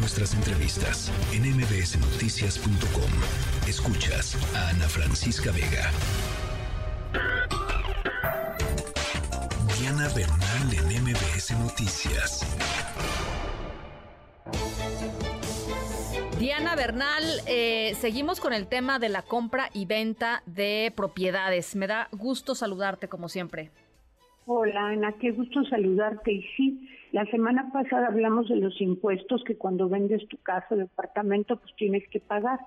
nuestras entrevistas en mbsnoticias.com. Escuchas a Ana Francisca Vega. Diana Bernal en MBS Noticias. Diana Bernal, eh, seguimos con el tema de la compra y venta de propiedades. Me da gusto saludarte como siempre. Hola Ana, qué gusto saludarte. Y sí, la semana pasada hablamos de los impuestos que cuando vendes tu casa o departamento pues tienes que pagar.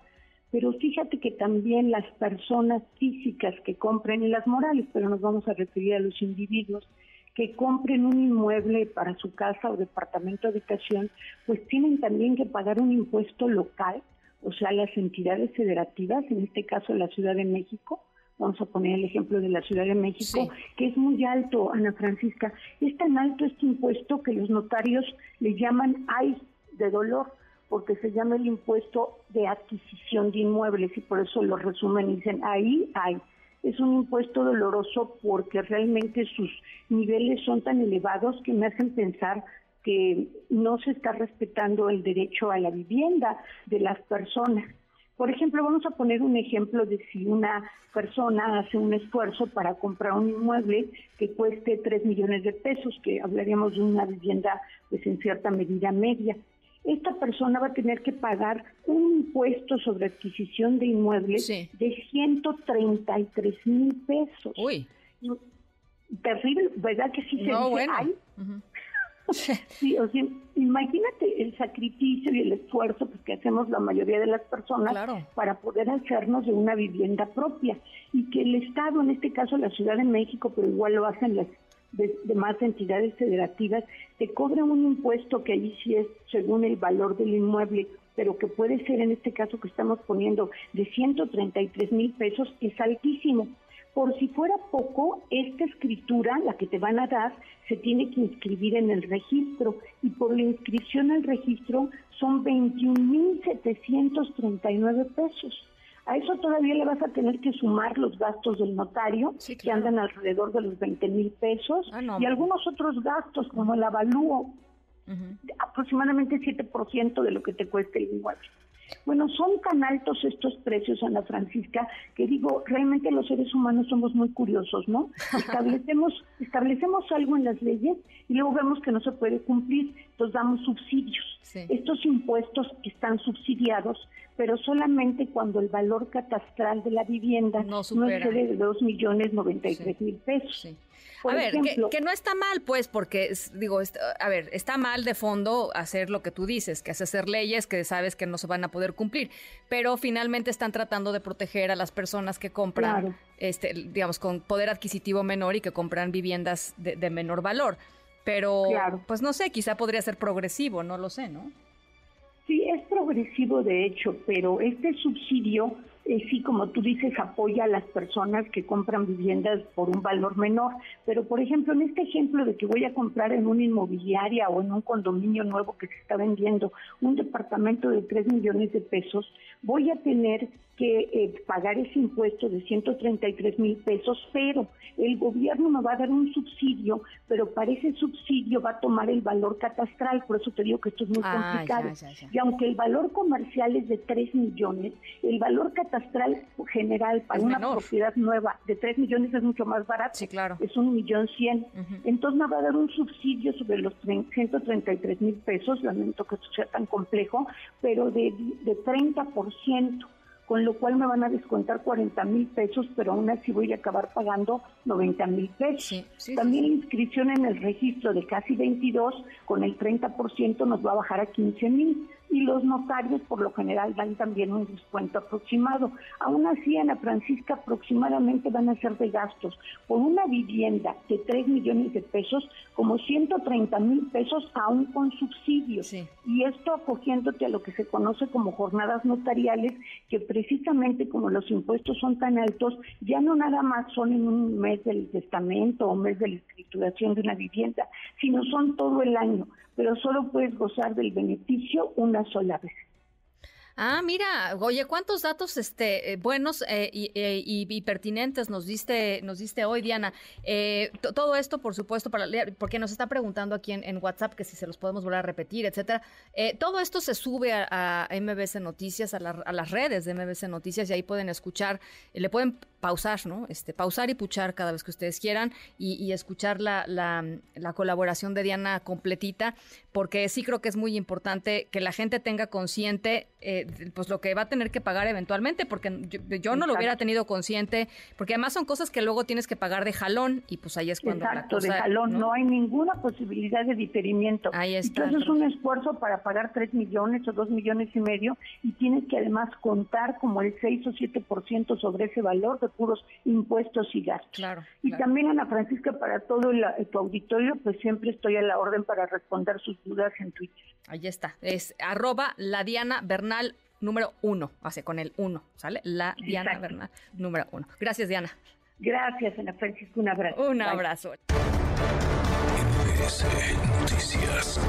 Pero fíjate que también las personas físicas que compren, y las morales, pero nos vamos a referir a los individuos, que compren un inmueble para su casa o departamento de habitación, pues tienen también que pagar un impuesto local, o sea, las entidades federativas, en este caso la Ciudad de México, vamos a poner el ejemplo de la Ciudad de México, que es muy alto, Ana Francisca, es tan alto este impuesto que los notarios le llaman ay de dolor, porque se llama el impuesto de adquisición de inmuebles y por eso lo resumen y dicen ahí hay es un impuesto doloroso porque realmente sus niveles son tan elevados que me hacen pensar que no se está respetando el derecho a la vivienda de las personas. Por ejemplo, vamos a poner un ejemplo de si una persona hace un esfuerzo para comprar un inmueble que cueste 3 millones de pesos, que hablaríamos de una vivienda pues en cierta medida media esta persona va a tener que pagar un impuesto sobre adquisición de inmuebles de 133 mil pesos. Uy. Terrible, ¿verdad que sí se no, bueno. sí, o sea, imagínate el sacrificio y el esfuerzo pues, que hacemos la mayoría de las personas para poder hacernos de una vivienda propia y que el Estado, en este caso la Ciudad de México, pero igual lo hacen las de, más entidades federativas, te cobran un impuesto que ahí sí es según el valor del inmueble, pero que puede ser en este caso que estamos poniendo de 133 mil pesos, es altísimo. Por si fuera poco, esta escritura, la que te van a dar, se tiene que inscribir en el registro. Y por la inscripción al registro son 21.739 pesos. A eso todavía le vas a tener que sumar los gastos del notario, que andan alrededor de los 20 mil pesos, ah, y algunos otros gastos, como el avalúo, aproximadamente 7% de lo que te cuesta el inmueble. Bueno, son tan altos estos precios, Ana Francisca, que digo, realmente los seres humanos somos muy curiosos, ¿no? Establecemos, establecemos algo en las leyes y luego vemos que no se puede cumplir, entonces damos subsidios. Estos impuestos están subsidiados pero solamente cuando el valor catastral de la vivienda no, excede de 2 millones 93 mil pesos. a ver, que, no está mal, pues, porque, digo, a ver, está mal de fondo hacer lo que tú dices, que es hacer leyes que sabes que no se van a poder cumplir, pero finalmente están tratando de proteger a las personas que compran, este, digamos, con poder adquisitivo menor y que compran viviendas de, de menor valor. Pero, pues no sé, quizá podría ser progresivo, no lo sé, ¿no? Sí, es progresivo de hecho, pero este subsidio, eh, sí, como tú dices, apoya a las personas que compran viviendas por un valor menor. Pero, por ejemplo, en este ejemplo de que voy a comprar en una inmobiliaria o en un condominio nuevo que se está vendiendo un departamento de 3 millones de pesos, voy a tener que eh, pagar ese impuesto de 133 mil pesos, pero el gobierno me va a dar un subsidio, pero para ese subsidio va a tomar el valor catastral, por eso te digo que esto es muy ah, complicado. Y aunque el valor comercial es de 3 millones, el valor catastral general para una propiedad nueva de 3 millones es mucho más barato. Sí, claro. Es un millón cien. Entonces me va a dar un subsidio sobre los 133 mil pesos, lamento que esto sea tan complejo, pero de, de 30% con lo cual me van a descontar 40 mil pesos, pero aún así voy a acabar pagando 90 mil pesos. También la inscripción en el registro de casi 22, con el 30% nos va a bajar a 15 mil y los notarios por lo general dan también un descuento aproximado. Aún así, Ana Francisca, aproximadamente van a ser de gastos por una vivienda de 3 millones de pesos, como 130 mil pesos aún con subsidios. Y esto acogiéndote a lo que se conoce como jornadas notariales, que precisamente como los impuestos son tan altos, ya no nada más son en un mes del testamento o mes de la escrituración de una vivienda, sino son todo el año pero solo puedes gozar del beneficio una sola vez. Ah, mira, oye, cuántos datos este, eh, buenos eh, eh, y, pertinentes nos diste, nos diste hoy, Diana. todo esto, por supuesto, para porque nos está preguntando aquí en, WhatsApp que si se los podemos volver a repetir, etcétera. todo esto se sube a, MBC Noticias, a, las redes de MBC Noticias, y ahí pueden escuchar, le pueden pausar, ¿no? Este, pausar y puchar cada vez que ustedes quieran y, escuchar la, la colaboración de Diana completita, porque sí creo que es muy importante que la gente tenga consciente eh, pues lo que va a tener que pagar eventualmente, porque yo, no lo hubiera tenido consciente, porque además son cosas que luego tienes que pagar de jalón y pues ahí es cuando Exacto, de jalón, ¿no? hay ninguna posibilidad de diferimiento. Ahí está. Entonces es un esfuerzo para pagar 3 millones o 2 millones y medio y tienes que además contar como el 6 o 7% sobre ese valor de puros impuestos y gastos. Claro, y también Ana Francisca, para todo el, tu auditorio, pues siempre estoy a la orden para responder sus dudas en Twitter. Ahí está, es arroba la Diana Bernal número uno, hace con el uno, ¿sale? La Diana Bernal número uno. Gracias, Diana. Gracias, Ana Francisca, un abrazo. Un abrazo. Noticias.